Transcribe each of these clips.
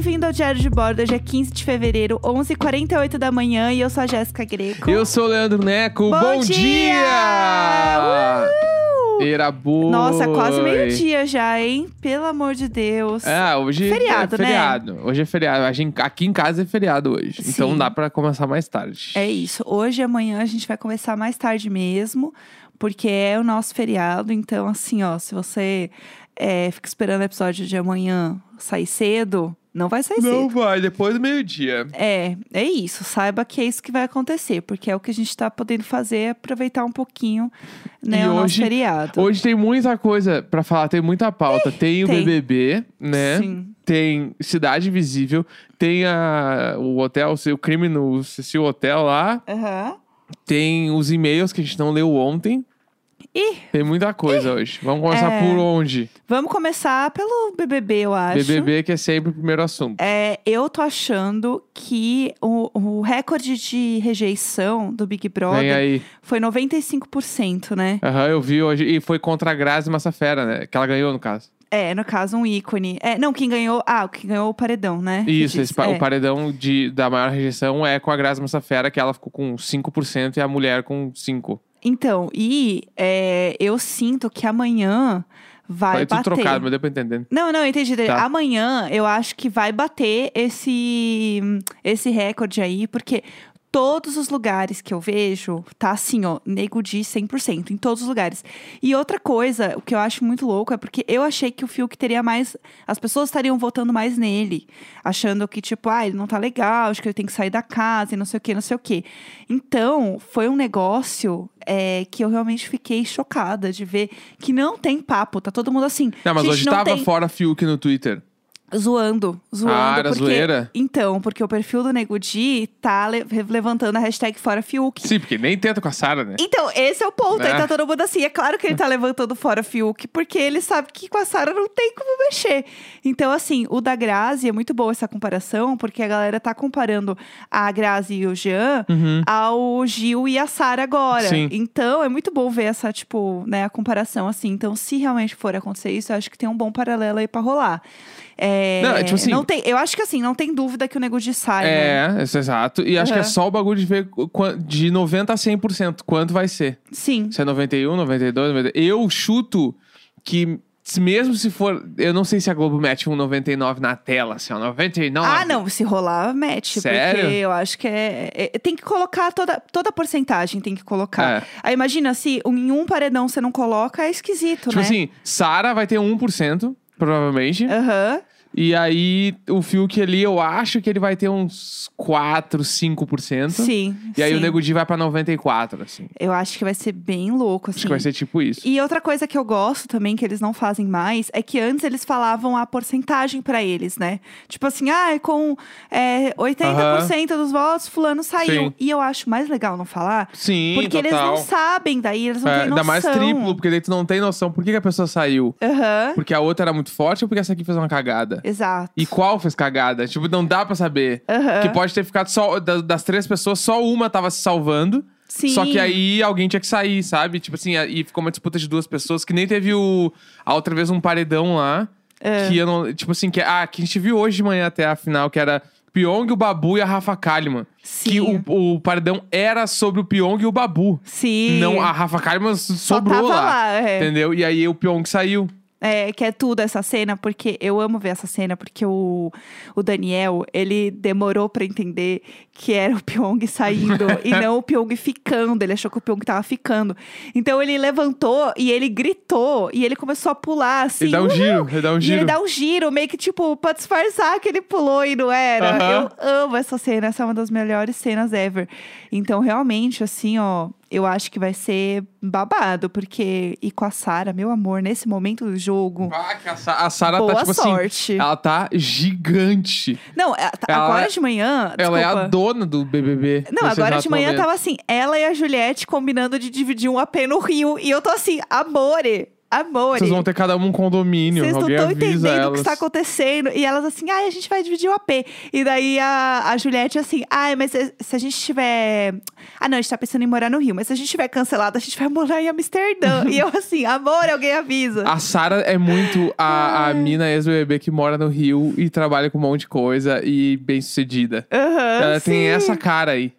bem-vindo ao Diário de Bordo. Hoje é 15 de fevereiro, 11h48 da manhã e eu sou a Jéssica Greco. Eu sou o Leandro Neco. Bom Bom, dia! dia! Era boa. Nossa, quase meio-dia já, hein? Pelo amor de Deus. É, hoje Feriado, é né? feriado. Hoje é feriado. A gente- aqui em casa é feriado hoje. Sim. Então dá pra começar mais tarde. É isso. Hoje e amanhã a gente vai começar mais tarde mesmo, porque é o nosso feriado. Então, assim, ó, se você é, fica esperando o episódio de amanhã sair cedo, não vai sair Não cedo. vai, depois do meio-dia. É, é isso. Saiba que é isso que vai acontecer, porque é o que a gente tá podendo fazer, é aproveitar um pouquinho, né, E o nosso hoje- feriado. Hoje tem muita coisa pra falar, tem muita pauta. Tem o tem. BBB, né? Sim. Tem Cidade Invisível, tem a, o hotel, o crime no Cecil Hotel lá. Aham. Tem os e-mails que a gente não leu ontem. Ih, Tem muita coisa hoje. Vamos começar É. por onde? vamos começar pelo BBB, eu acho. BBB, que é sempre o primeiro assunto. É, eu tô achando que o, o recorde de rejeição do Big Vem Brother aí. foi 95%, né? Aham, eu vi hoje. E foi contra a Grazi Massafera, né? Que ela ganhou, no caso. É, no caso, um ícone. É, não, quem ganhou. Ah, quem ganhou o paredão, né? que Isso, esse pa- É. o paredão de, da maior rejeição é com a Grazi Massafera, que ela ficou com 5% e a mulher com 5%. Então, e é, eu sinto que amanhã vai Falei bater. trocado, mas deu pra entender. Não, não, entendi. Tá. Amanhã eu acho que vai bater esse, esse recorde aí, porque todos os lugares que eu vejo, tá assim, ó, nego de 100%, em todos os lugares. E outra coisa, o que eu acho muito louco é porque eu achei que o Fiuk teria mais. As pessoas estariam votando mais nele, achando que, tipo, ah, ele não tá legal, acho que ele tem que sair da casa e não sei o que, não sei o que. Então, foi um negócio. é, que eu realmente fiquei chocada de ver que não tem papo, tá todo mundo assim. Não, mas "Gente, hoje não tava tem... fora Fiuk no Twitter. Zoando, zoando. Ah, era porque... zoeira? Então, porque o perfil do Nego Di tá le- levantando a hashtag Fora Fiuk. Sim, porque nem tenta com a Sara, né? Então, esse é o ponto. Aí É. tá todo mundo assim. É claro que ele tá levantando fora Fiuk, porque ele sabe que com a Sara não tem como mexer. Então, assim, o da Grazi é muito boa essa comparação, porque a galera tá comparando a Grazi e o Jean Uhum. ao Gil e a Sara agora. Sim. Então, é muito bom ver essa, tipo, né, a comparação assim. Então, se realmente for acontecer isso, eu acho que tem um bom paralelo aí pra rolar. É, Não, é tipo assim- não tem, eu acho que assim, não tem dúvida que o Nego de sai, né? É, isso é exato. E acho que é só o bagulho de ver de 90% a 100%. Quanto vai ser? Sim. Se é 91, 92, 90. Eu chuto que, mesmo se for. Eu não sei se a Globo mete um 99 na tela, assim, ó. 99. Ah, não, se rolar, mete. Sério? Porque eu acho que é, é- Tem que colocar toda, toda a porcentagem, tem que colocar. É. Aí imagina, se em um paredão você não coloca, é esquisito, Tipo né? assim, Sara vai ter 1%, provavelmente. Aham. E aí, o Fiuk ali, eu acho que ele vai ter uns 4, 5%. Sim. E aí sim. o Nego Di vai pra 94, assim. Eu acho que vai ser bem louco, assim. Acho que vai ser tipo isso. E outra coisa que eu gosto também, que eles não fazem mais, é que antes eles falavam a porcentagem pra eles, né? Tipo assim, ah, com é, 80% dos votos, fulano saiu. Sim. E eu acho mais legal não falar, Sim, porque eles total. não sabem, daí eles não É, têm noção. ainda mais triplo, porque daí tu não tem noção. Por que, que a pessoa saiu? Aham, Porque a outra era muito forte ou porque essa aqui fez uma cagada? Exato. E qual fez cagada? Tipo, não dá pra saber. Aham. Que pode ter ficado só. da- Das três pessoas, só uma tava se salvando. Sim. Só que aí alguém tinha que sair, sabe? Tipo assim, e ficou uma disputa de duas pessoas que nem teve o. A outra vez um paredão lá. É. Que eu não. Tipo assim, que, ah, que a gente viu hoje de manhã até a final, que era Pyong, o Babu e a Rafa Kalimann. Sim. Que o, o paredão era sobre o Pyong e o Babu. Sim. Não, a Rafa Kalimann sobrou lá. lá, é. Entendeu? E aí o Pyong saiu. É, que é tudo essa cena, porque eu amo ver essa cena, porque o, o Daniel, ele demorou pra entender que era o Pyong saindo e não o Pyong ficando. Ele achou que o Pyong tava ficando. Então ele levantou e ele gritou e ele começou a pular assim. Ele dá um giro, ele dá um E giro. ele dá um giro, meio que tipo, pra disfarçar que ele pulou e não era. Eu amo essa cena, essa é uma das melhores cenas ever. Então, realmente, assim, ó, eu acho que vai ser babado, porque. E com a Sara, meu amor, nesse momento do jogo. Ah, que a a Sara tá, tipo sorte. assim. Ela tá gigante. Não, é- tá- Ela- agora de manhã. Ela é a dona do BBB. Não, agora de manhã tava assim, ela e a Juliette combinando de dividir um AP no Rio. E eu tô assim, amore, Amor, Vocês vão ter cada um um condomínio. Vocês não estão entendendo o elas. que está acontecendo. E elas assim, ai, a gente vai dividir o AP. E daí a, a Juliette assim, ai, mas se, se a gente tiver. Ah, não, a gente tá pensando em morar no Rio, mas se a gente tiver cancelado, a gente vai morar em Amsterdã. e eu assim, amor, alguém avisa. A Sara é muito a, a mina ex-BBB que mora no Rio e trabalha com um monte de coisa e bem sucedida. Aham, Ela tem sim. essa cara aí.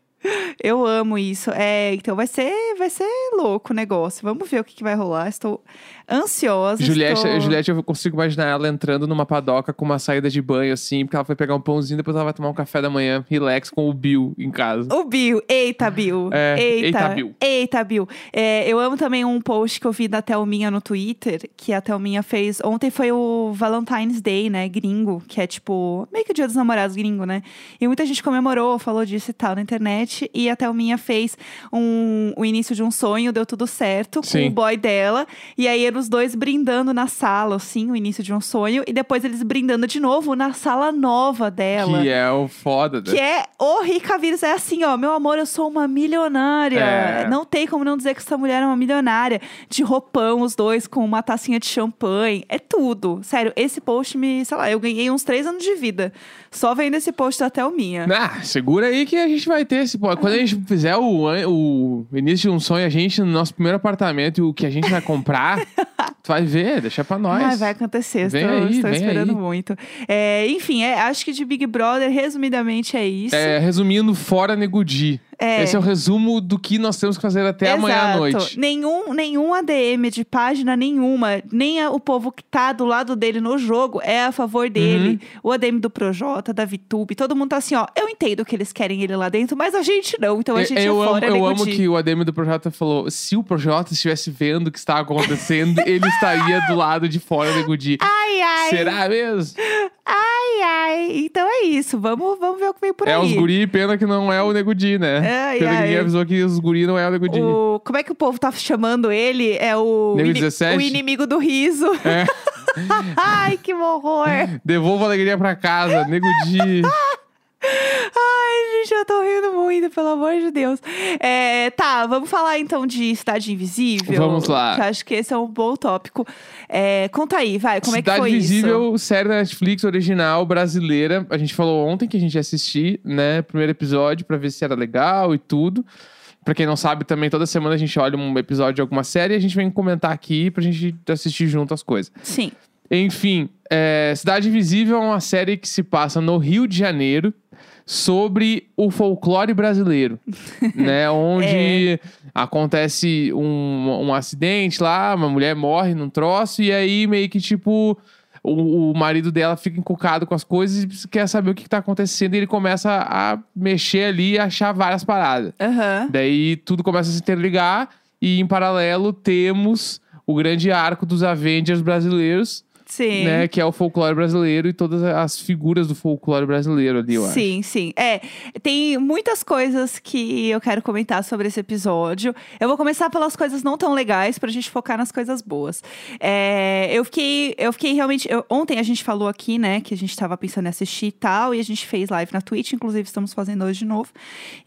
Eu amo isso. É, então vai ser, vai ser louco o negócio. Vamos ver o que, que vai rolar. Estou ansiosa. Juliette, estou... Juliette, eu consigo imaginar ela entrando numa padoca com uma saída de banho, assim, porque ela foi pegar um pãozinho, depois ela vai tomar um café da manhã, relax, com o Bill em casa. O Bill, eita, Bill. É, eita, eita, Bill. Eita, Bill. É, eu amo também um post que eu vi da Thelminha no Twitter, que a Thelminha fez. Ontem foi o Valentine's Day, né? Gringo, que é tipo, meio que o dia dos namorados gringo, né? E muita gente comemorou, falou disso e tal na internet. E a Thelminha fez um, o início de um sonho, deu tudo certo com Sim. o boy dela. E aí eram os dois brindando na sala, assim, o início de um sonho. E depois eles brindando de novo na sala nova dela. Que é o foda. né? Que é o Rica Vírus, é assim, ó, meu amor, eu sou uma milionária. É. Não tem como não dizer que essa mulher é uma milionária. De roupão, os dois, com uma tacinha de champanhe. É tudo. Sério, esse post me, sei lá, eu ganhei uns três anos de vida. Só vendo esse post da Thelminha. Ah, segura aí que a gente vai ter esse. pô, Quando a gente fizer o, o início de um sonho, a gente, no nosso primeiro apartamento, o que a gente vai comprar, tu vai ver, deixa pra nós. Ai, vai acontecer, Vem estou, aí, estou vem esperando aí. muito. É, enfim, é, acho que de Big Brother, resumidamente, é isso. É, resumindo, fora Negudi. É. Esse é o resumo do que nós temos que fazer até amanhã à Exato. noite. Nenhum, nenhum ADM de página nenhuma, nem o povo que tá do lado dele no jogo é a favor dele. Uhum. O ADM do Projota, da VTube, todo mundo tá assim, ó. Eu entendo que eles querem ele lá dentro, mas a gente não. Então a gente eu é amo, fora, eu nego amo de- que o ADM do Projota falou: se o Projota estivesse vendo o que está acontecendo, ele estaria do lado de fora do. Ai, ai. Será mesmo? Ai, ai. Então é isso. Vamos, vamos ver o que vem por É aí. os guri, pena que não é o Negudi, né? Ai, pena que ai. ninguém avisou que os guri não é o Negudi. O- como é que o povo tá chamando ele? É o, Nego ini- 17? o inimigo do riso. É. Ai, que horror. Devolva a alegria pra casa, Negudi. Ai, gente, eu tô rindo muito, pelo amor de Deus. É, tá, vamos falar então de Cidade Invisível. Vamos lá. Que acho que esse é um bom tópico. É, conta aí, vai, como Cidade é que foi Invisível, série da Netflix original brasileira. A gente falou ontem que a gente ia assistir, né? Primeiro episódio pra ver se era legal e tudo. Pra quem não sabe, também toda semana a gente olha um episódio de alguma série e a gente vem comentar aqui pra gente assistir junto as coisas. isso? Sim. Enfim, é, Cidade Invisível é uma série que se passa no Rio de Janeiro sobre o folclore brasileiro, né? Onde acontece um, um acidente lá, uma mulher morre num troço e aí meio que tipo o, o marido dela fica encucado com as coisas e quer saber o que, que tá acontecendo e ele começa a mexer ali e achar várias paradas. Aham. Daí tudo começa a se interligar e em paralelo temos o grande arco dos Avengers brasileiros, Sim. né? Que é o folclore brasileiro e todas as figuras do folclore brasileiro ali, eu acho. Sim, sim. É, tem muitas coisas que eu quero comentar sobre esse episódio. Eu vou começar pelas coisas não tão legais pra gente focar nas coisas boas. É, eu fiquei, eu fiquei realmente. eu- ontem a gente falou aqui, né, que a gente tava pensando em assistir e tal, e a gente fez live na Twitch, inclusive estamos fazendo hoje de novo.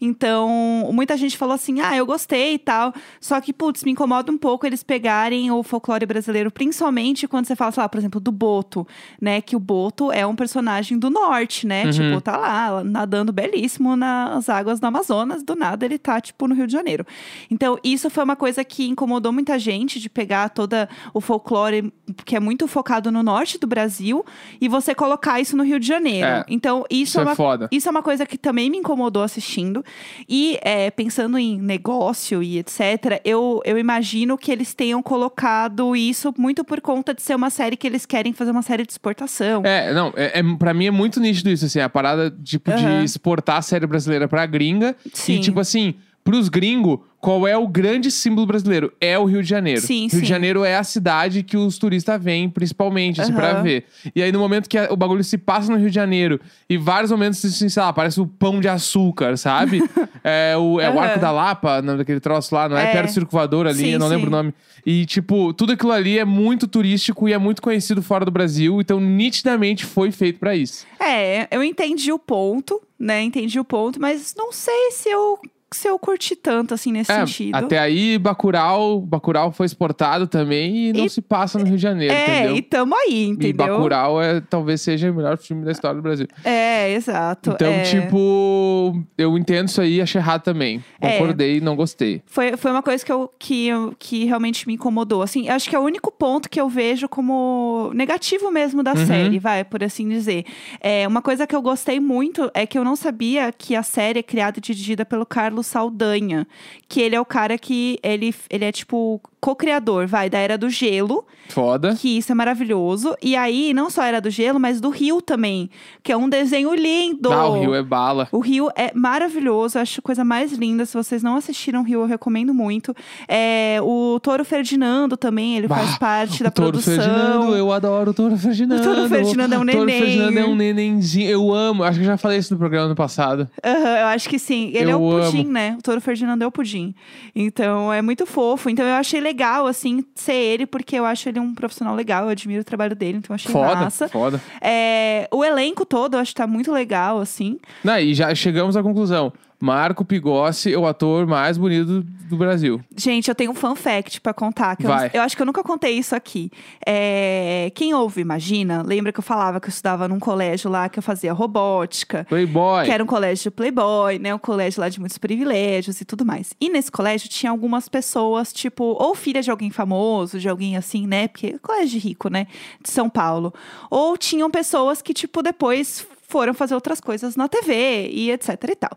Então, muita gente falou assim: ah, eu gostei e tal. Só que, putz, me incomoda um pouco eles pegarem o folclore brasileiro, principalmente quando você fala, sei lá, por exemplo, do Boto, né? Que o Boto é um personagem do norte, né? Uhum. Tipo, tá lá, nadando belíssimo nas águas do Amazonas, do nada ele tá, tipo, no Rio de Janeiro. Então, isso foi uma coisa que incomodou muita gente, de pegar toda o folclore, que é muito focado no norte do Brasil, e você colocar isso no Rio de Janeiro. É. Então, isso, Isso é é uma foda. isso é uma coisa que também me incomodou assistindo. E é, pensando em negócio e etc., eu, eu imagino que eles tenham colocado isso muito por conta de ser uma série que eles querem fazer uma série de exportação. É, não, é, é, pra mim é muito nítido isso, assim, a parada, tipo, Aham. de exportar a série brasileira pra gringa. Sim. E, tipo assim, pros gringos, qual é o grande símbolo brasileiro? É o Rio de Janeiro. Sim, Rio sim. de Janeiro é a cidade que os turistas vêm, principalmente, assim, pra Aham. ver. E aí, no momento que a- o bagulho se passa no Rio de Janeiro, e vários momentos, assim, sei lá, parece o pão de açúcar, sabe? é o, é o Aham. Arco da Lapa, não, daquele troço lá, não é, É. perto do Circo Voador ali, Sim, eu não lembro o nome. E, tipo, tudo aquilo ali é muito turístico e é muito conhecido fora do Brasil, então nitidamente foi feito pra isso. É, eu entendi o ponto, né? Entendi o ponto, mas não sei se eu se eu curti tanto, assim, nesse É, sentido. até aí, Bacurau, Bacurau foi exportado também e não E- se passa no Rio de Janeiro, é, entendeu? e tamo aí, E entendeu? Bacurau é, talvez seja o melhor filme da história do Brasil. É, exato. Então, é. tipo, eu entendo isso aí, achei errado também. É. Concordei, não gostei. Foi, foi uma coisa que, eu, que, eu- que realmente me incomodou. Assim, acho que é o único ponto que eu vejo como negativo mesmo da Uhum. série, vai, por assim dizer. É, uma coisa que eu gostei muito é que eu não sabia que a série é criada e dirigida pelo Carlos Saldanha. Que ele é o cara que. Ele, ele é tipo co-criador, vai, da Era do Gelo. Foda. Que isso é maravilhoso. E aí, não só Era do Gelo, mas do Rio também. Que é um desenho lindo. Ah, o Rio é bala. O Rio é maravilhoso, acho a coisa mais linda. Se vocês não assistiram o Rio, eu recomendo muito. É, o Toro Ferdinando também, ele Bah, faz parte da Toro produção. Ferdinando, eu adoro o Toro Ferdinando. O Toro Ferdinando é um O Toro neném. Ferdinando é um nenenzinho. Eu amo. Acho que eu já falei isso no programa no passado. Aham, eu acho que sim. Ele é Eu o pudim, amo. né? O Toro Ferdinando é o pudim. Então é muito fofo. Então eu achei legal, assim, ser ele, porque eu acho ele um profissional legal. Eu admiro o trabalho dele, então achei Foda, massa. foda. É, o elenco todo, eu acho que tá muito legal, assim. Não, e já chegamos à conclusão. Marco Pigossi é o ator mais bonito do Brasil. Gente, eu tenho um fun fact pra contar. Que eu, eu acho que eu nunca contei isso aqui. É, quem ouve, imagina, lembra que eu falava que eu estudava num colégio lá que eu fazia robótica. Playboy. Que era um colégio de playboy, né? Um colégio lá de muitos privilégios e tudo mais. E nesse colégio tinha algumas pessoas, tipo, ou filha de alguém famoso, de alguém assim, né? Porque é colégio rico, né? De São Paulo. Ou tinham pessoas que, tipo, depois foram fazer outras coisas na TV e etc e tal.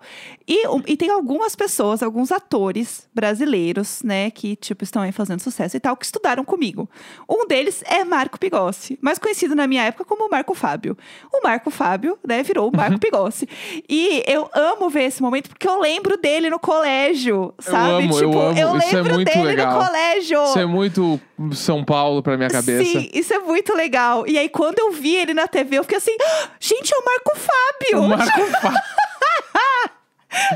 E, um- e tem algumas pessoas, alguns atores brasileiros, né, que, tipo, estão aí fazendo sucesso e tal, que estudaram comigo. Um deles é Marco Pigossi, mais conhecido na minha época como Marco Fábio. O Marco Fábio, né, virou o Marco Pigossi. E eu amo ver esse momento porque eu lembro dele no colégio, sabe? amo, eu tipo, amo. Isso é lembro muito dele legal. no colégio. Isso é muito São Paulo pra minha cabeça. Sim, isso é muito legal. E aí, quando eu vi ele na TV, eu fiquei assim: "Ah, gente, é o Marco Fábio! O Marco Fábio.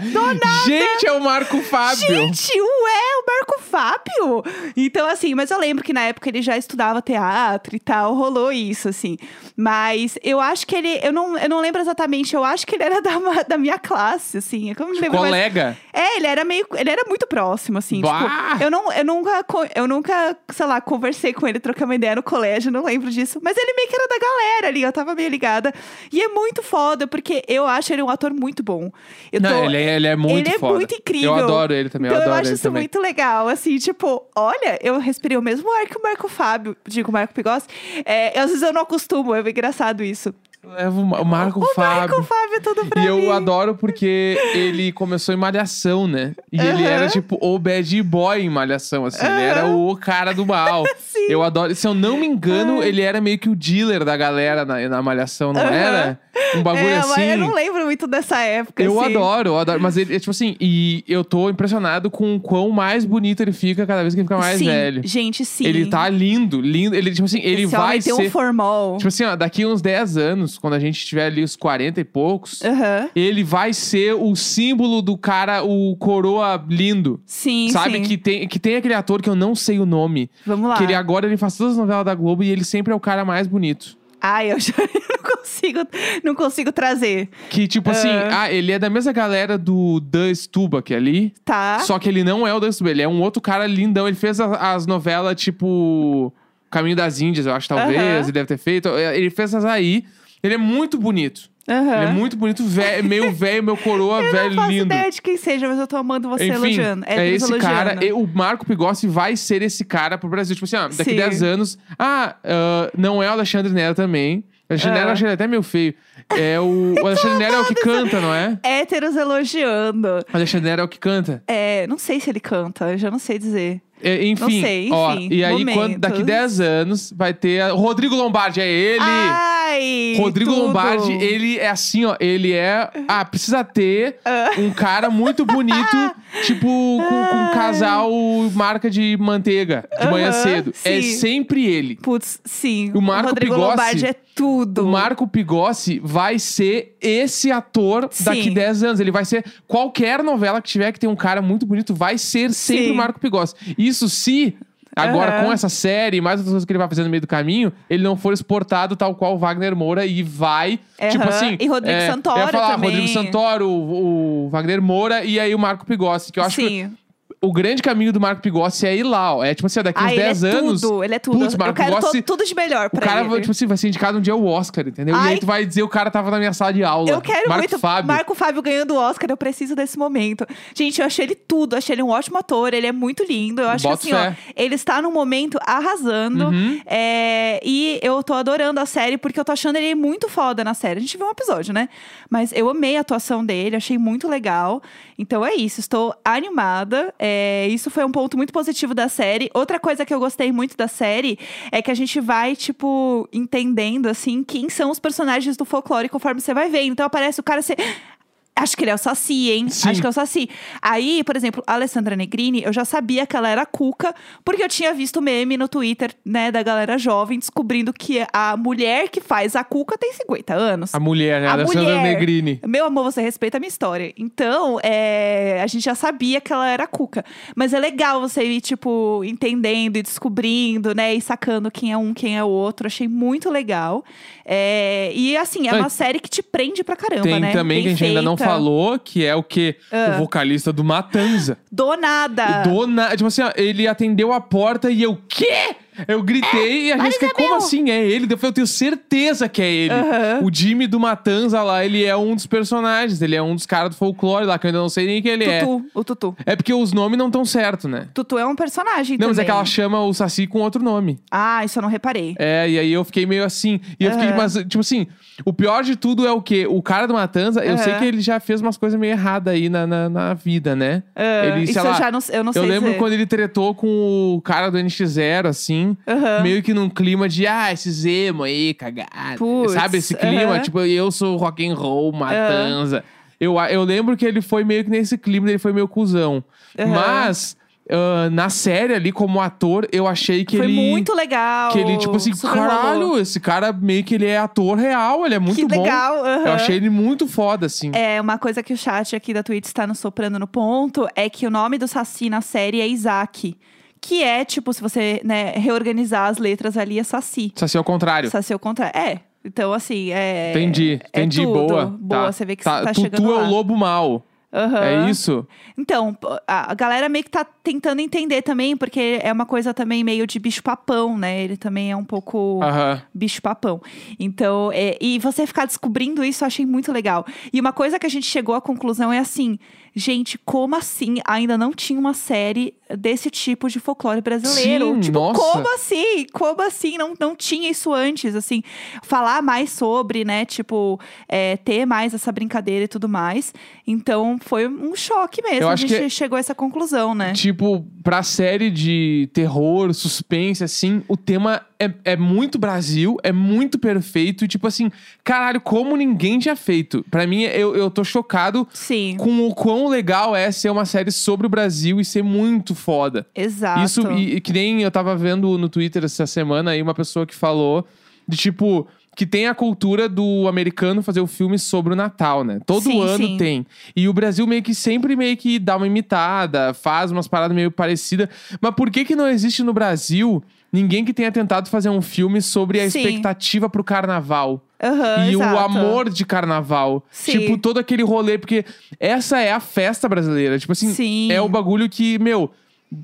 Do nada! Gente, é o Marco Fábio. Gente, ué, o Marco Fábio! Então, assim, mas eu lembro que na época ele já estudava teatro e tal, rolou isso, assim. Mas eu acho que ele, eu não, eu não lembro exatamente, eu acho que ele era da, da minha classe, assim. Eu não lembro. Colega. É, ele era meio. Ele era muito próximo, assim. Bah! Tipo, eu, não, eu nunca, eu nunca, sei lá, conversei com ele, troquei uma ideia no colégio, não lembro disso. Mas ele meio que era da galera ali, eu tava meio ligada. E é muito foda, porque eu acho ele um ator muito bom. Eu Não, tô- ele, é, ele é muito ele é foda. muito incrível. Eu adoro ele também, então eu eu, adoro acho ele isso também. muito legal, assim, tipo, olha, eu respirei o mesmo ar que o Marco Fábio, digo, Marco Pigossi. É, às vezes eu não acostumo, é engraçado isso. Leva o Ma- o Marco o Fábio. Marco Fábio é tudo pra E mim. eu adoro porque ele começou em Malhação, né? E ele Aham. era tipo o bad boy em Malhação, assim. Ele era o cara do mal. Sim. Eu adoro. Se eu não me engano, ele era meio que o dealer da galera na, na Malhação, não era? Um bagulho é, assim. mas eu não lembro muito dessa época, Eu assim. adoro, eu adoro. Mas ele, é tipo assim, e eu tô impressionado com o quão mais bonito ele fica cada vez que ele fica mais sim, velho. gente, sim. Ele tá lindo, lindo. Ele, tipo assim, ele Esse vai tem ser. um formol. Tipo assim, ó, daqui uns 10 anos, quando a gente tiver ali os 40 e poucos, Aham. ele vai ser o símbolo do cara, o coroa lindo. Sim, Sabe? sim. Que tem, que tem aquele ator que eu não sei o nome. Vamos lá. Que ele agora ele faz todas as novelas da Globo e ele sempre é o cara mais bonito. Ai, eu já não consigo, não consigo trazer. Que, tipo assim, ah, ele é da mesma galera do Dan Stubach ali. Tá? Só que ele não é o Dan Stubach, ele é um outro cara lindão. Ele fez a- as novelas, tipo... Caminho das Índias, eu acho, talvez. Aham. Ele deve ter feito. Ele fez essas aí. Ele é muito bonito. Aham. Ele é muito bonito, velho, meio velho, meu coroa, Eu velho não faço lindo. ideia de quem seja, mas eu tô amando você Enfim, elogiando. é Héteros esse cara. elogiando. e O Marco Pigossi vai ser esse cara pro Brasil. Tipo assim, ó, daqui Sim. 10 anos. Ah, ah, não é o Alexandre Nero também. O Alexandre Ah. Nero achei ele até meio feio. É o, o Alexandre Nero é o que canta, não é? Héteros elogiando. O Alexandre Nero é o que canta. É, não sei se ele canta, eu já não sei dizer. É, enfim, Não sei, ó, enfim, e aí quando, daqui momentos. 10 anos vai ter a- o Rodrigo Lombardi, é ele. Ai! Rodrigo tudo. Lombardi, ele é assim, ó, ele é. Ah, precisa ter um cara muito bonito, tipo, com, com um casal marca de manteiga de manhã cedo. É sim. sempre ele. Putz, sim. O Marco Rodrigo Pigossi- Lombardi é tudo. O Marco Pigossi vai ser esse ator daqui Sim. 10 anos. Ele vai ser. Qualquer novela que tiver que tem um cara muito bonito, vai ser sempre Sim. o Marco Pigossi. Isso se agora Aham. com essa série e mais outras coisas que ele vai fazendo no meio do caminho, ele não for exportado tal qual Wagner Moura e vai, tipo Aham. assim... E Rodrigo é, Santoro Eu ia falar também. Rodrigo Santoro, o, o Wagner Moura e aí o Marco Pigossi, que eu acho que Sim. O grande caminho do Marco Pigossi é ir lá, ó. É tipo assim, ó, daqui uns Ah, ele 10 é anos... tudo, ele é tudo. Putz, eu Marco quero to- Pigossi- tudo de melhor O pra cara, ele. tipo assim, vai ser indicado um dia ao Oscar, entendeu? E Ai. aí tu vai dizer o cara tava na minha sala de aula. Eu quero Marco muito Fábio. Marco Fábio ganhando o Oscar, eu preciso desse momento. Gente, eu achei ele tudo, achei ele um ótimo ator, ele é muito lindo. Eu acho Boto que assim, ó, fé. ele está num momento arrasando. Uhum. É, e eu tô adorando a série, porque eu tô achando ele muito foda na série. A gente viu um episódio, né? Mas eu amei a atuação dele, achei muito legal. Então é isso, estou animada. É, isso foi um ponto muito positivo da série. Outra coisa que eu gostei muito da série é que a gente vai, tipo, entendendo, assim, quem são os personagens do folclore conforme você vai vendo. Então aparece o cara, você. Acho que ele é o Saci, hein? Sim. Acho que é o Saci. Aí, por exemplo, a Alessandra Negrini, eu já sabia que ela era Cuca, porque eu tinha visto meme no Twitter, né, da galera jovem, descobrindo que a mulher que faz a Cuca tem 50 anos. A mulher, né? A Alessandra mulher. Negrini. Meu amor, você respeita a minha história. Então, é, a gente já sabia que ela era Cuca. Mas é legal você ir, tipo, entendendo e descobrindo, né? E sacando quem é um, quem é o outro. Achei muito legal. É, e, assim, é Mas uma série que te prende pra caramba, Tem né? também Bem que a gente ainda não. Falou, que é o que? Ah. O vocalista do Matanza. Do nada. Do na... Tipo assim, ó, ele atendeu a porta e eu, quê? Eu gritei e a Jéssica, como Isabel! assim? É ele? Eu falei, eu tenho certeza que é ele. Aham. O Jimmy do Matanza lá, ele é um dos personagens. Ele é um dos caras do folclore lá, que eu ainda não sei nem quem ele é. Tutu, o Tutu. É porque os nomes não estão certos, né? Tutu é um personagem Não, mas é também. que ela chama o Saci com outro nome. Ah, isso eu não reparei. É, e aí eu fiquei meio assim. E eu fiquei, mas, tipo assim, o pior de tudo é o quê? O cara do Matanza, eu sei que ele já fez umas coisas meio erradas aí na, na, na vida, né? Ele, isso sei eu lá, já não, eu não sei eu lembro dizer. quando ele tretou com o cara do NX0, assim, Aham. meio que num clima de, ah, esses emo aí, cagado. Puts, Sabe esse clima? aham. Tipo, eu sou rock and roll, Matanza. Eu, eu lembro que ele foi meio que nesse clima, ele foi meio cuzão. Mas, ah, na série ali, como ator, eu achei que Foi ele... muito legal. Que ele, tipo assim, Super rolou. caralho, esse cara meio que ele é ator real, ele é muito Que bom. legal. aham. Eu achei ele muito foda, assim. É, uma coisa que o chat aqui da Twitch está nos soprando no ponto é que o nome do Saci na série é Isaac. Que é, tipo, se você né, reorganizar as letras ali, é Saci. Só se é o contrário. Saci é o contrário. É. Então, assim, é. Entendi, é entendi, tudo. boa. Boa, Tá. você vê que tá, você tá Tutu chegando é lá. o lobo mal. Aham. É isso? Então, a galera meio que tá tentando entender também, porque é uma coisa também meio de bicho-papão, né? Ele também é um pouco Aham. bicho-papão. Então, é, e você ficar descobrindo isso, eu achei muito legal. E uma coisa que a gente chegou à conclusão é assim, gente, como assim ainda não tinha uma série desse tipo de folclore brasileiro? Sim, tipo, nossa. como assim? Como assim? Não, não tinha isso antes, assim. Falar mais sobre, né? Tipo, é, ter mais essa brincadeira e tudo mais. Então, foi um choque mesmo. Eu a acho gente que- chegou a essa conclusão, né? Tipo, pra série de terror, suspense, assim, o tema é, é muito Brasil, é muito perfeito. E, tipo assim, caralho, como ninguém tinha feito. Pra mim, eu, eu tô chocado Sim, com o quão legal é ser uma série sobre o Brasil e ser muito foda. exato. Isso, e, e que nem eu tava vendo no Twitter essa semana aí uma pessoa que falou de tipo. Que tem a cultura do americano fazer o filme sobre o Natal, né? Todo Sim, ano sim. tem. E o Brasil meio que sempre meio que dá uma imitada, faz umas paradas meio parecidas. Mas por que que não existe no Brasil ninguém que tenha tentado fazer um filme sobre a Sim. expectativa pro carnaval? Aham, e o exato. amor de carnaval. Sim. Tipo, todo aquele rolê, porque essa é a festa brasileira. Tipo assim, Sim. é o bagulho que, meu,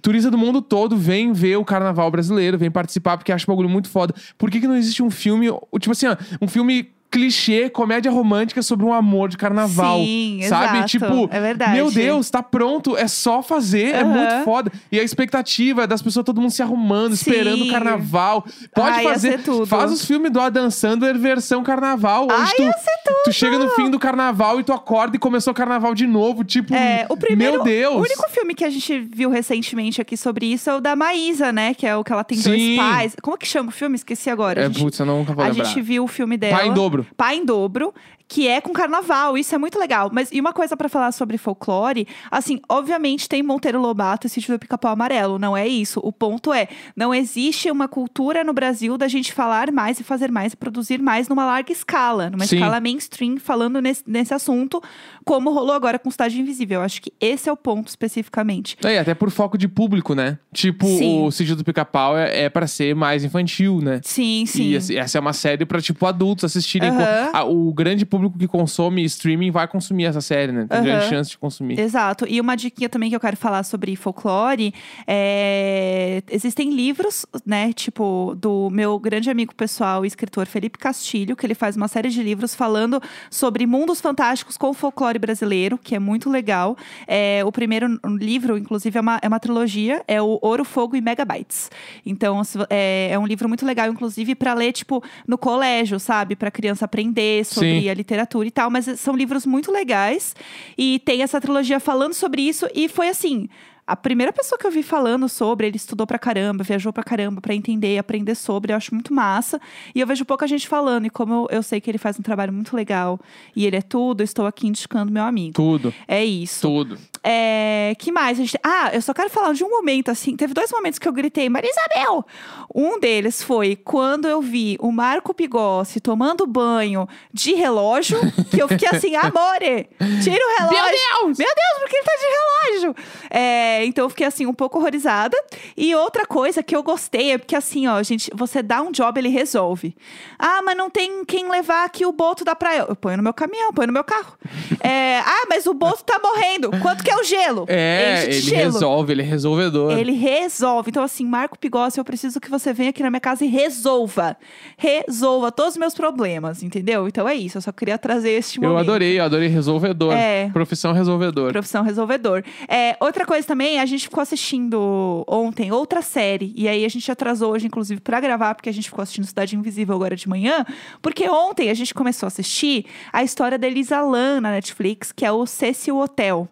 turista do mundo todo vem ver o carnaval brasileiro, vem participar porque acha o bagulho muito foda. Por que, que não existe um filme, tipo assim, ó, um filme clichê, comédia romântica sobre um amor de carnaval. Sim, sabe? exato. Tipo, É verdade. meu Deus, tá pronto, é só fazer, é Aham. muito foda. E a expectativa é das pessoas, todo mundo se arrumando, Sim. esperando o carnaval. Pode Ah, ia fazer, tudo. faz os filmes do Adam Sandler versão carnaval, onde Ah, tu, tudo. tu chega no fim do carnaval e tu acorda e começou o carnaval de novo, tipo, É, o primeiro. meu Deus. O único filme que a gente viu recentemente aqui sobre isso é o da Maísa, né? Que é o que ela tem dois Sim. pais. Como que chama o filme? Esqueci agora. É, gente, putz, eu nunca vou a lembrar. gente viu o filme dela. Pai em dobro. Dobro. Pá em dobro, que é com carnaval. Isso é muito legal. Mas e uma coisa pra falar sobre folclore, assim, obviamente tem Monteiro Lobato e Sítio do Pica-Pau Amarelo, não é isso. O ponto é, não existe uma cultura no Brasil da gente falar mais e fazer mais e produzir mais numa larga escala, numa Sim. escala mainstream, falando nesse, nesse assunto, como rolou agora com Cidade Invisível. Eu acho que esse é o ponto especificamente. É, e até por foco de público, né? Tipo, Sim. o Sítio do Pica-Pau é, é para ser mais infantil, né? Sim, sim. E essa é uma série pra, tipo, adultos assistirem. Ah, O grande público que consome streaming vai consumir essa série, né? Tem Aham. grande chance de consumir. Exato. E uma diquinha também que eu quero falar sobre folclore é... Existem livros, né? Tipo, do meu grande amigo pessoal escritor Felipe Castilho, que ele faz uma série de livros falando sobre mundos fantásticos com folclore brasileiro, que é muito legal. É, o primeiro livro, inclusive, é uma, é uma trilogia, é o Ouro, Fogo e Megabytes. Então, é, é um livro muito legal, inclusive, pra ler, tipo, no colégio, sabe? Pra criança aprender sobre Sim. a literatura e tal. Mas são livros muito legais. E tem essa trilogia falando sobre isso. E foi assim. A primeira pessoa que eu vi falando sobre, ele estudou pra caramba, viajou pra caramba pra entender e aprender sobre, eu acho muito massa. E eu vejo pouca gente falando, e como eu, eu sei que ele faz um trabalho muito legal e ele é tudo, estou aqui indicando meu amigo. Tudo, É isso. tudo. É, que mais? Gente... Ah, eu só quero falar de um momento, assim. Teve dois momentos que eu gritei, Maria Isabel! Um deles foi quando eu vi o Marco Pigossi tomando banho de relógio, que eu fiquei assim, amore! Tira o relógio! Meu Deus! Meu Deus, porque ele tá de relógio! É, então eu fiquei assim, um pouco horrorizada. E outra coisa que eu gostei é porque assim, ó, gente, você dá um job, ele resolve. Ah, mas não tem quem levar aqui o boto da praia. Eu ponho no meu caminhão, ponho no meu carro. É, ah, mas o boto tá morrendo. Quanto que é o gelo? É, ele gelo. resolve, ele é resolvedor. Ele resolve. Então, assim, Marco Pigossi, eu preciso que você venha aqui na minha casa e resolva. Resolva todos os meus problemas, entendeu? Então é isso. Eu só queria trazer este Eu momento. adorei, eu adorei resolvedor. É. Profissão resolvedor. Profissão resolvedor. É, outra coisa também, a gente ficou assistindo ontem outra série. E aí a gente atrasou hoje, inclusive, pra gravar, porque a gente ficou assistindo Cidade Invisível agora de manhã. Porque ontem a gente começou a assistir a história da Elisa Lam na Netflix, que é o Cecil Hotel.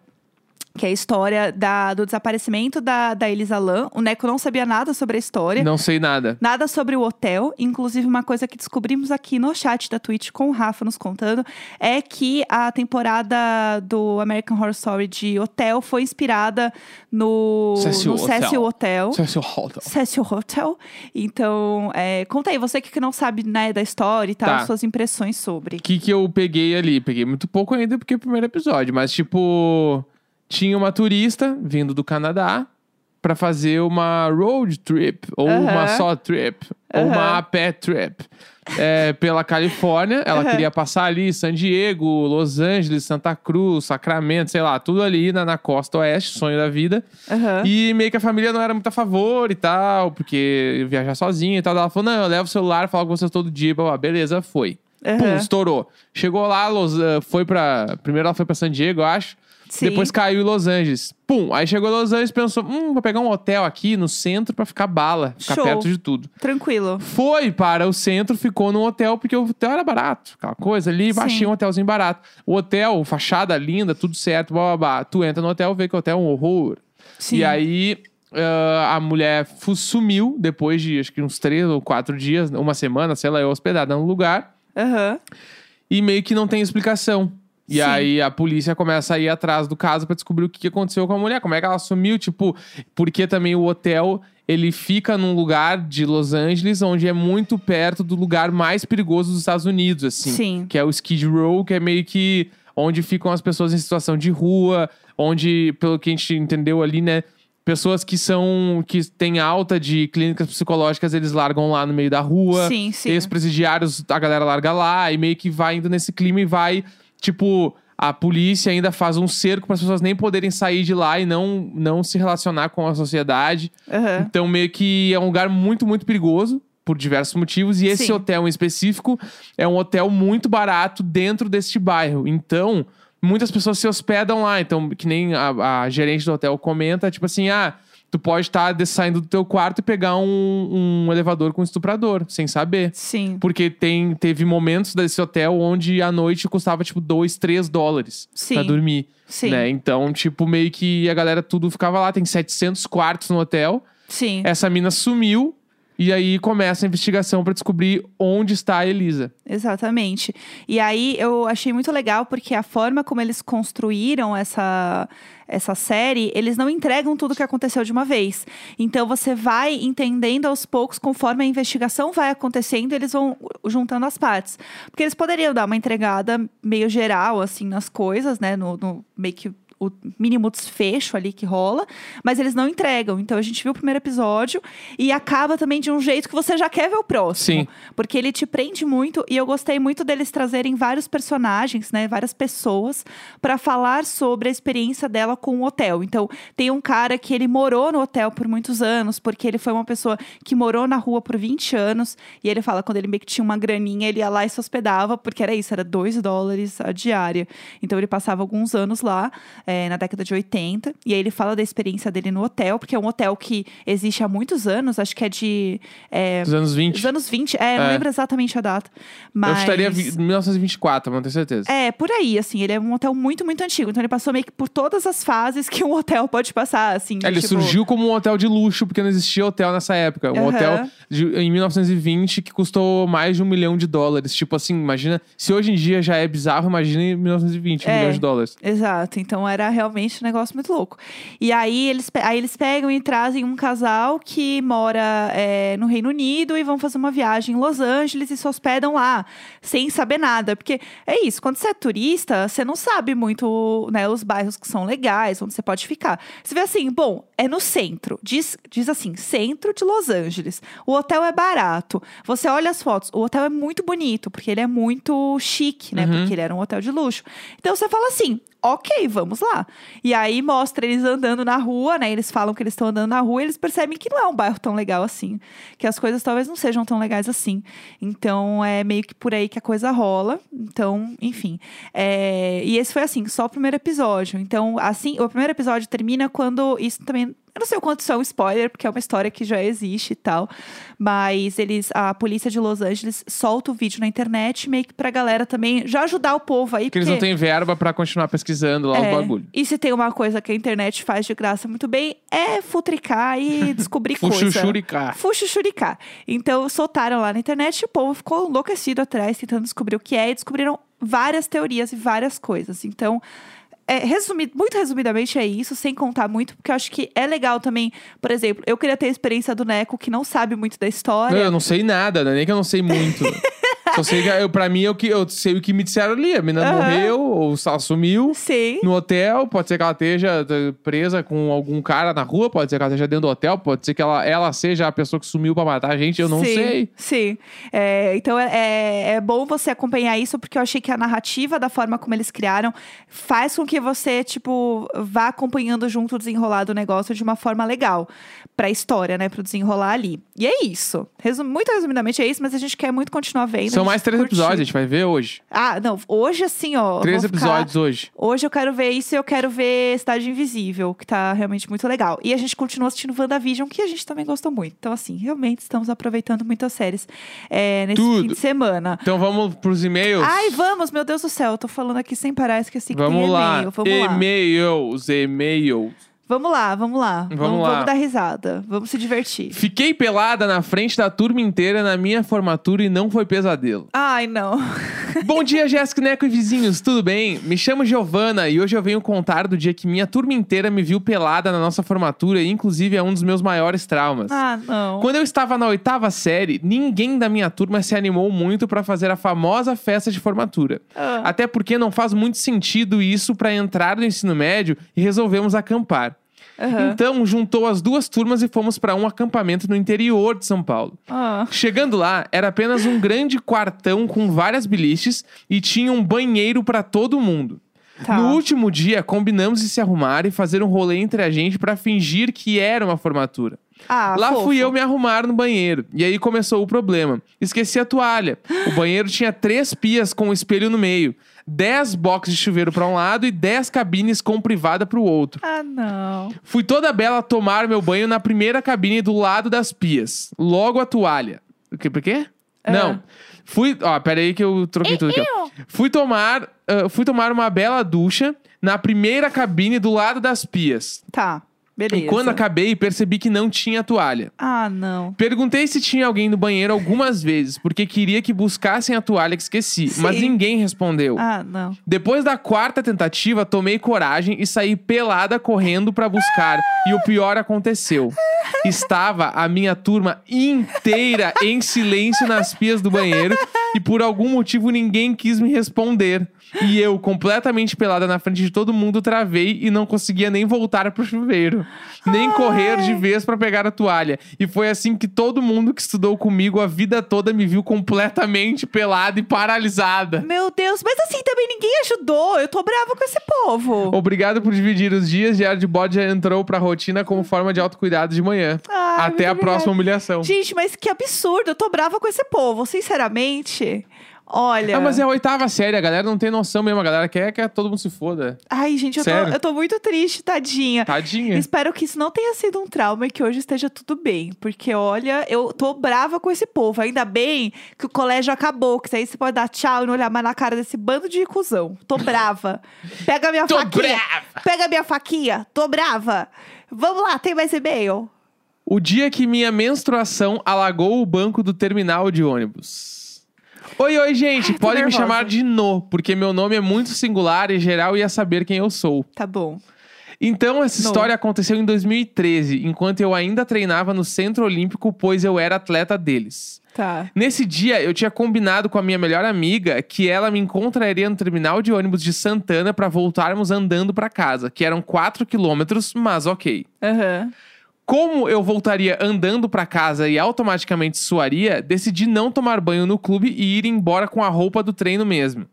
Que é a história da- do desaparecimento da, da Elisa Lam. O Neco não sabia nada sobre a história. Não sei nada. Nada sobre o hotel. Inclusive, uma coisa que descobrimos aqui no chat da Twitch com o Rafa nos contando é que a temporada do American Horror Story de hotel foi inspirada no, Cecil no Hotel. Cecil Hotel. Cecil Hotel. Cecil Hotel. Então, é, conta aí, você que não sabe né, da história e tal, Tá. suas impressões sobre. O que, que eu peguei ali? Peguei muito pouco ainda porque é o primeiro episódio, mas tipo, tinha uma turista vindo do Canadá pra fazer uma road trip, ou uma só trip, ou uma a pé trip. é, pela Califórnia, ela queria passar ali San Diego, Los Angeles, Santa Cruz, Sacramento, sei lá, tudo ali na, na costa oeste, sonho da vida. E meio que a família não era muito a favor e tal, porque viajar sozinha e tal. Ela falou: não, eu levo o celular, falo com vocês todo dia, blá, beleza, foi. Pum, estourou. Chegou lá, ah, foi pra. Primeiro ela foi pra San Diego, eu acho. Sim. Depois caiu em Los Angeles. Pum, aí chegou em Los Angeles e pensou: hum, vou pegar um hotel aqui no centro pra ficar bala, ficar Show. perto de tudo. Tranquilo. Foi para o centro, ficou no hotel, porque o hotel era barato. Aquela coisa ali, baixinho, um hotelzinho barato. O hotel, fachada linda, tudo certo, blá, blá, blá. Tu entra no hotel, vê que o hotel é um horror. Sim. E aí, ah, a mulher sumiu depois de, acho que uns três ou quatro dias, uma semana, sei lá, eu hospedada no lugar. Aham. E meio que não tem explicação. E Sim. aí a polícia começa a ir atrás do caso pra descobrir o que que aconteceu com a mulher, como é que ela sumiu, tipo, porque também o hotel ele fica num lugar de Los Angeles onde é muito perto do lugar mais perigoso dos Estados Unidos, assim, Sim. que é o Skid Row, que é meio que onde ficam as pessoas em situação de rua, onde, pelo que a gente entendeu ali, né, pessoas que são que têm alta de clínicas psicológicas, eles largam lá no meio da rua. Sim, sim. Ex-presidiários, a galera larga lá e meio que vai indo nesse clima e vai, tipo, a polícia ainda faz um cerco para as pessoas nem poderem sair de lá e não, não se relacionar com a sociedade. Aham. Então, meio que é um lugar muito, muito perigoso. Por diversos motivos, e esse Sim. hotel em específico é um hotel muito barato dentro deste bairro. Então, muitas pessoas se hospedam lá. Então, que nem a, a gerente do hotel comenta, tipo assim: ah, tu pode estar saindo do teu quarto e pegar um, um elevador com estuprador, sem saber. Sim. Porque tem, teve momentos desse hotel onde a noite custava, tipo, 2, 3 dólares Sim. pra dormir. Sim. Né? Então, tipo, meio que a galera tudo ficava lá. Tem 700 quartos no hotel. Sim. Essa mina sumiu. E aí começa a investigação pra descobrir onde está a Elisa. Exatamente. E aí eu achei muito legal porque a forma como eles construíram essa, essa série, eles não entregam tudo o que aconteceu de uma vez. Então você vai entendendo aos poucos, conforme a investigação vai acontecendo, eles vão juntando as partes. Porque eles poderiam dar uma entregada meio geral, assim, nas coisas, né? No, no meio que o mínimo desfecho ali que rola, mas eles não entregam. Então a gente viu o primeiro episódio e acaba também de um jeito que você já quer ver o próximo. Sim. Porque ele te prende muito e eu gostei muito deles trazerem vários personagens, né, várias pessoas para falar sobre a experiência dela com o hotel. Então, tem um cara que ele morou no hotel por muitos anos, porque ele foi uma pessoa que morou na rua por 20 anos, e ele fala quando ele meio que tinha uma graninha, ele ia lá e se hospedava, porque era isso, era 2 dólares a diária. Então ele passava alguns anos lá, é, na década de 80, e aí ele fala da experiência dele no hotel, porque é um hotel que existe há muitos anos, acho que é de é, Dos anos 20. os anos 20, é, não É. lembro exatamente a data. Mas... Eu estaria 1924, mas não tenho certeza. É, por aí, assim, ele é um hotel muito, muito antigo. Então ele passou meio que por todas as fases que um hotel pode passar, assim. É, ele tipo- surgiu como um hotel de luxo, porque não existia hotel nessa época. Um Aham. hotel de- em 1920 que custou mais de um milhão de dólares. Tipo assim, imagina. Se hoje em dia já é bizarro, imagina em 1920, um É. milhão de dólares. Exato, então era realmente um negócio muito louco. E aí eles, aí eles pegam e trazem um casal que mora é, no Reino Unido e vão fazer uma viagem em Los Angeles e se hospedam lá, sem saber nada. Porque é isso, quando você é turista, você não sabe muito né, os bairros que são legais, onde você pode ficar. Você vê assim, bom, é no centro. Diz, diz assim, centro de Los Angeles. O hotel é barato. Você olha as fotos, o hotel é muito bonito, porque ele é muito chique, né? Uhum. Porque ele era um hotel de luxo. Então você fala assim, ok, vamos lá. E aí mostra eles andando na rua, né? Eles falam que eles estão andando na rua e eles percebem que não é um bairro tão legal assim. Que as coisas talvez não sejam tão legais assim. Então é meio que por aí que a coisa rola. Então, enfim. É, E esse foi assim, só o primeiro episódio. Então, assim, o primeiro episódio termina quando. Isso também. Eu não sei o quanto isso é um spoiler, porque é uma história que já existe e tal. Mas eles, a polícia de Los Angeles solta o vídeo na internet, meio que pra galera também já ajudar o povo aí. Porque eles não têm verba pra continuar pesquisando lá É, o bagulho. E se tem uma coisa que a internet faz de graça muito bem, é futricar e descobrir coisa. Fuxuxuricá. Fuxuxuricá. Então, soltaram lá na internet e o povo ficou enlouquecido atrás, tentando descobrir o que é. E descobriram várias teorias e várias coisas. Então, é, resumi- muito resumidamente é isso, sem contar muito, porque eu acho que é legal também. Por exemplo, eu queria ter a experiência do Neco, que não sabe muito da história. Não, eu não sei nada, não é nem que eu não sei muito. Só sei que eu, pra mim eu, que, eu sei o que me disseram ali. A menina Aham. morreu, ou ela sumiu Sim. no hotel. Pode ser que ela esteja eh, presa com algum cara na rua, pode ser que ela esteja dentro do hotel, pode ser que ela, ela seja a pessoa que sumiu pra matar a gente, eu não sim, sei. Sim. É, então é, é, é bom você acompanhar isso, porque eu achei que a narrativa, da forma como eles criaram, faz com que você, tipo, vá acompanhando junto o desenrolar do negócio de uma forma legal. Pra história, né? Pro desenrolar ali. E é isso. Resum- muito resumidamente é isso, mas a gente quer muito continuar vendo. São mais três curtiu. episódios, a gente vai ver hoje. Ah, não. Hoje, assim, ó. Três vou ficar- episódios hoje. Hoje eu quero ver isso e eu quero ver Cidade Invisível, que tá realmente muito legal. E a gente continua assistindo WandaVision, que a gente também gostou muito. Então, assim, realmente estamos aproveitando muitas séries é, nesse Tudo. fim de semana. Então vamos pros e-mails. Ai, vamos, meu Deus do céu, eu tô falando aqui sem parar, esqueci que Vamos tem lá. e-mail. Vamos lá. E-mails, e-mails. Vamos lá, vamos lá. Vamos lá. Vamos dar risada. Vamos se divertir. Fiquei pelada na frente da turma inteira na minha formatura e não foi pesadelo. Ai, não. Bom dia, Jéssica, Neco e vizinhos, tudo bem? Me chamo Giovana e hoje eu venho contar do dia que minha turma inteira me viu pelada na nossa formatura e inclusive é um dos meus maiores traumas. Ah, não. Quando eu estava na oitava série, ninguém da minha turma se animou muito pra fazer a famosa festa de formatura. Ah. Até porque não faz muito sentido isso pra entrar no ensino médio e resolvemos acampar. Aham. Então, juntou as duas turmas e fomos pra um acampamento no interior de São Paulo. Ah, Chegando lá, era apenas um grande quartão com várias biliches e tinha um banheiro pra todo mundo. tá. No último dia, combinamos de se arrumar e fazer um rolê entre a gente pra fingir que era uma formatura. Ah, Lá fofo. fui eu me arrumar no banheiro. E aí começou o problema. Esqueci a toalha. O banheiro tinha três pias com um espelho no meio, dez boxes de chuveiro pra um lado e dez cabines com privada pro outro. Ah, não. Fui toda bela tomar meu banho na primeira cabine do lado das pias. Logo a toalha. O quê? Por quê? Ah. Não. Fui. Ó, peraí que eu troquei tudo aqui. ó. Fui tomar, ah, fui tomar uma bela ducha na primeira cabine do lado das pias. Tá. Beleza. E quando acabei, percebi que não tinha toalha. Ah, não. Perguntei se tinha alguém no banheiro algumas vezes, porque queria que buscassem a toalha que esqueci, Sim. mas ninguém respondeu. Ah, não. Depois da quarta tentativa, tomei coragem e saí pelada correndo pra buscar. E o pior aconteceu. Estava a minha turma inteira em silêncio nas pias do banheiro e por algum motivo ninguém quis me responder. E eu, completamente pelada na frente de todo mundo, travei e não conseguia nem voltar pro chuveiro, nem correr de vez pra pegar a toalha. E foi assim que todo mundo que estudou comigo a vida toda me viu completamente pelada e paralisada. Meu Deus, mas assim também ninguém ajudou. Eu tô brava com esse povo. Obrigado por dividir os dias. Diário de bode já entrou pra rotina como forma de autocuidado de manhã. Ai, Até a obrigada. próxima humilhação. Gente, mas que absurdo. Eu tô brava com esse povo. Sinceramente. Olha. Ah, mas é a oitava série, a galera não tem noção mesmo. A galera quer que todo mundo se foda. Ai, gente, eu tô, Sério? eu tô muito triste, tadinha. Tadinha. Espero que isso não tenha sido um trauma e que hoje esteja tudo bem. Porque, olha, eu tô brava com esse povo. Ainda bem que o colégio acabou, que aí você pode dar tchau e não olhar mais na cara desse bando de cuzão. Tô brava. Pega a minha Tô faquinha. brava. Pega minha faquinha. Tô brava. Vamos lá, tem mais e-mail? O dia que minha menstruação alagou o banco do terminal de ônibus. Oi, oi, gente. Podem me nervosa. chamar de No, porque meu nome é muito singular e geral ia saber quem eu sou. Tá bom. Então, essa No. história aconteceu em 2013, enquanto eu ainda treinava no Centro Olímpico, pois eu era atleta deles. Tá. Nesse dia, eu tinha combinado com a minha melhor amiga que ela me encontraria no terminal de ônibus de Santana pra voltarmos andando pra casa, que eram 4 quilômetros, mas ok. Aham. Como eu voltaria andando pra casa e automaticamente suaria, decidi não tomar banho no clube e ir embora com a roupa do treino mesmo.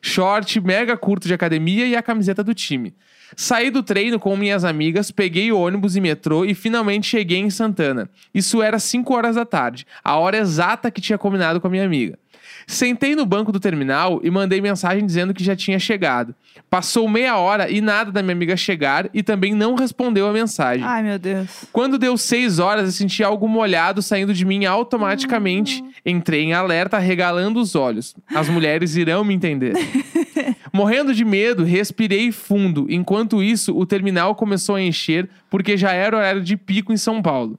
Short mega curto de academia e a camiseta do time. Saí do treino com minhas amigas, peguei o ônibus e metrô e finalmente cheguei em Santana. Isso era 5 horas da tarde, a hora exata que tinha combinado com a minha amiga. Sentei no banco do terminal e mandei mensagem dizendo que já tinha chegado. Passou meia hora e nada da minha amiga chegar e também não respondeu a mensagem. Ai, meu Deus. Quando deu seis horas, eu senti algo molhado saindo de mim automaticamente. Entrei em alerta, regalando os olhos. As mulheres irão me entender. Morrendo de medo, respirei fundo. Enquanto isso, o terminal começou a encher, porque já era horário de pico em São Paulo.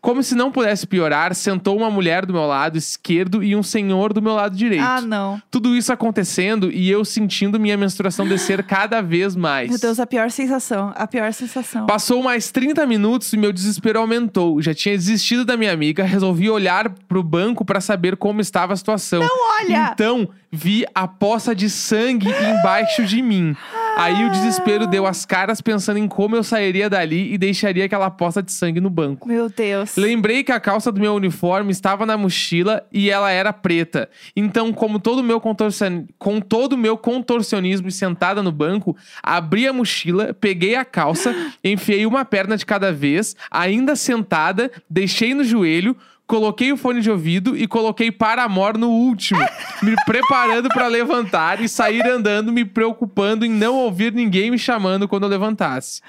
Como se não pudesse piorar, sentou uma mulher do meu lado esquerdo e um senhor do meu lado direito. Ah, não. Tudo isso acontecendo e eu sentindo minha menstruação descer cada vez mais. Meu Deus, a pior sensação. A pior sensação. Passou mais 30 minutos e meu desespero aumentou. Já tinha desistido da minha amiga, resolvi olhar pro banco pra saber como estava a situação. Não olha! Então, vi a poça de sangue embaixo de mim. Aí o desespero deu as caras pensando em como eu sairia dali e deixaria aquela poça de sangue no banco. Meu Deus. Lembrei que a calça do meu uniforme estava na mochila e ela era preta. Então, como todo o meu contorcion... com todo o meu contorcionismo e sentada no banco, abri a mochila, peguei a calça, enfiei uma perna de cada vez, ainda sentada, deixei no joelho, coloquei o fone de ouvido e coloquei Paramore no último, me preparando para levantar e sair andando, me preocupando em não ouvir ninguém me chamando quando eu levantasse.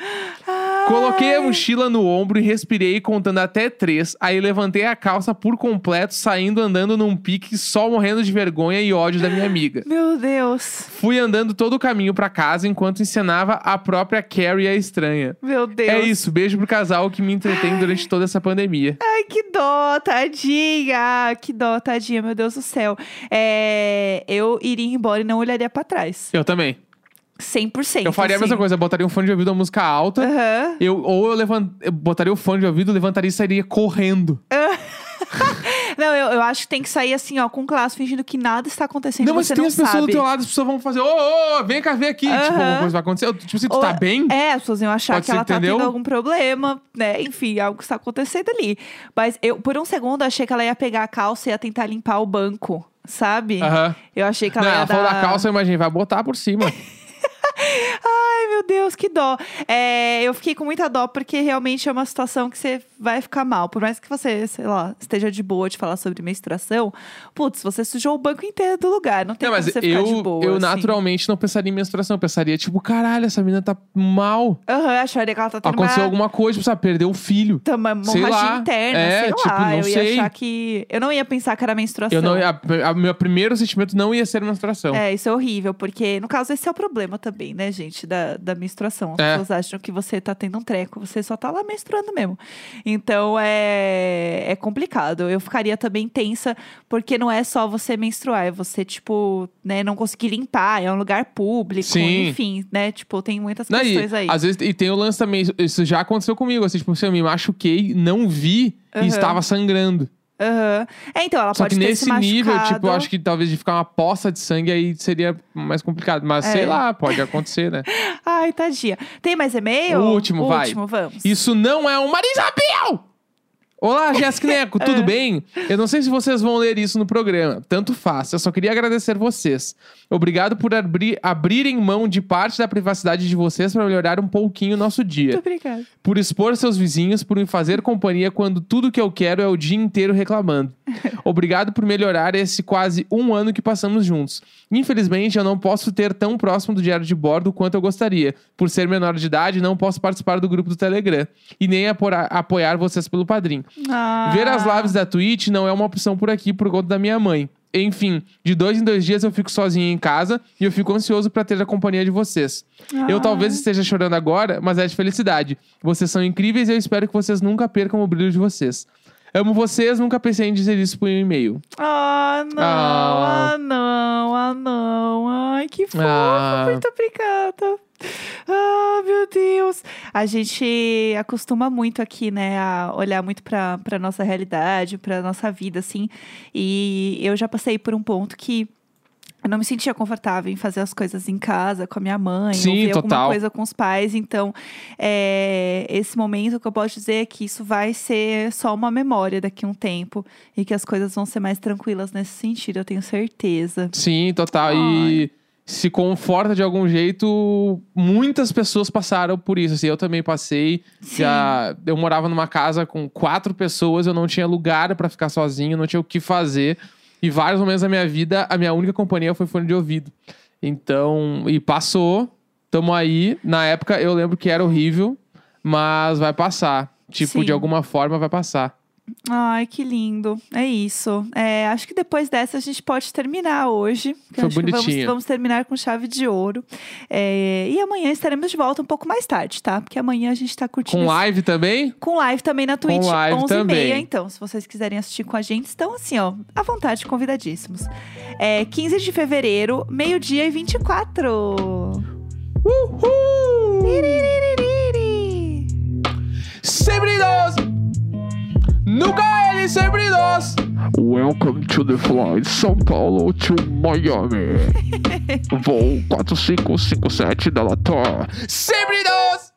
Coloquei a mochila no ombro e respirei contando até três. Aí levantei a calça por completo, saindo andando num pique, só morrendo de vergonha e ódio da minha amiga. Meu Deus. Fui andando todo o caminho pra casa enquanto encenava a própria Carrie a estranha. Meu Deus. É isso, beijo pro casal que me entretém durante toda essa pandemia. Ai, que dó, tadinha. Que dó, tadinha, meu Deus do céu. É, eu iria embora e não olharia pra trás. Eu também. 100%. Eu faria a assim. mesma coisa, eu botaria um fone de ouvido, uma música alta. Aham. Eu, ou eu, levant... eu botaria o fone de ouvido, levantaria e sairia correndo. Não, eu, eu acho que tem que sair assim, ó, com classe, fingindo que nada está acontecendo. não, mas você tem não as pessoas sabe. do teu lado, as pessoas vão fazer, ô, ô, vem cá ver aqui. Tipo, Aham. alguma coisa vai acontecer. Tipo assim, tu Ou- tá bem? É, as pessoas iam achar que ser, ela tá entendeu? tendo algum problema, né? Enfim, algo está acontecendo ali. Mas eu, por um segundo, achei que ela ia pegar a calça e ia tentar limpar o banco, sabe? Aham. Eu achei que ela Não, ia ela dar... falou da calça, eu imaginei, vai botar por cima. Ai, meu Deus, que dó. É, eu fiquei com muita dó porque realmente é uma situação que você vai ficar mal. Por mais que você, sei lá, esteja de boa de falar sobre menstruação, putz, você sujou o banco inteiro do lugar. Não tem não, como você ficar de eu, boa. eu assim. naturalmente não pensaria em menstruação. Eu pensaria, tipo, caralho, essa menina tá mal. Aham, eu acharia que ela tá tendo Aconteceu uma... alguma coisa, tipo, sabe, perdeu o filho. tá Uma Sei hemorragia lá. interna, É, sei tipo, lá. eu ia sei. achar que. Eu não ia pensar que era menstruação. Eu não, a, a, meu primeiro sentimento não ia ser menstruação. É, isso é horrível, porque no caso esse é o problema também, né, gente, da, da menstruação. As É. pessoas acham que você tá tendo um treco, você só tá lá menstruando mesmo. Então é, é complicado. Eu ficaria também tensa, porque não é só você menstruar, é você, tipo, né, não conseguir limpar, é um lugar público, Sim. enfim, né? Tipo, tem muitas Não, e, questões aí. às vezes, e tem o lance também, isso- já aconteceu comigo, assim, tipo, assim, eu me machuquei, não vi Aham. e estava sangrando. Aham. É, então, ela Só pode que ter nesse se nível, machucado. tipo, eu acho que talvez de ficar uma poça de sangue aí seria mais complicado. Mas É. sei lá, pode acontecer, né? Ai, tadinha. Tem mais e-mail? O último, vai. último, vamos. Isso não é um Marisabel! Olá, Jéssica Neco, É. tudo bem? Eu não sei se vocês vão ler isso no programa. Tanto faz. Eu só queria agradecer vocês. Obrigado por abri abrirem mão de parte da privacidade de vocês para melhorar um pouquinho o nosso dia. Muito obrigada. Por expor seus vizinhos, por me fazer companhia quando tudo que eu quero é o dia inteiro reclamando. Obrigado por melhorar esse quase um ano que passamos juntos. Infelizmente, eu não posso ter tão próximo do diário de bordo quanto eu gostaria. Por ser menor de idade, não posso participar do grupo do Telegram. E nem apoiar vocês pelo padrinho. Ah. Ver as lives da Twitch não é uma opção por aqui por conta da minha mãe. Enfim, de dois em dois dias eu fico sozinho em casa e eu fico ansioso pra ter a companhia de vocês. Eu Ah. talvez esteja chorando agora, mas é de felicidade. Vocês são incríveis e eu espero que vocês nunca percam o brilho de vocês. Amo vocês, nunca pensei em dizer isso por um e-mail. Ah, não, Ah. ah, não, ah, não. Ai, que fofo, Ah. muito obrigada. Ah, meu Deus. A gente acostuma muito aqui, né, a olhar muito pra, pra nossa realidade, pra nossa vida, assim. E eu já passei por um ponto que eu não me sentia confortável em fazer as coisas em casa com a minha mãe, Sim, ou alguma coisa com os pais. Então, é, esse momento que eu posso dizer é que isso vai ser só uma memória daqui a um tempo e que as coisas vão ser mais tranquilas nesse sentido, eu tenho certeza. Sim, total. E se conforta de algum jeito, muitas pessoas passaram por isso. Assim, eu também passei. Sim. Já, eu morava numa casa com quatro pessoas, eu não tinha lugar pra ficar sozinho, não tinha o que fazer. E vários momentos da minha vida, a minha única companhia foi fone de ouvido. Então, e passou, tamo aí. Na época eu lembro que era horrível, mas vai passar. Tipo, Sim. de alguma forma vai passar. Ai, que lindo. É isso. É, acho que depois dessa a gente pode terminar hoje. Foi acho que vamos, bonitinho. vamos terminar com chave de ouro. É, e amanhã estaremos de volta um pouco mais tarde, tá? Porque amanhã a gente tá curtindo. Com esse- live também? Com live também na Twitch, live 11 também. h então, se vocês quiserem assistir com a gente, estão assim, ó, à vontade, convidadíssimos. É 15 de fevereiro, meio-dia e 24. Uhul! Sempre nós! Nunca ele, sempre nós! Welcome to the flight São Paulo to Miami. Voo 4557 da Latam. Sempre nós!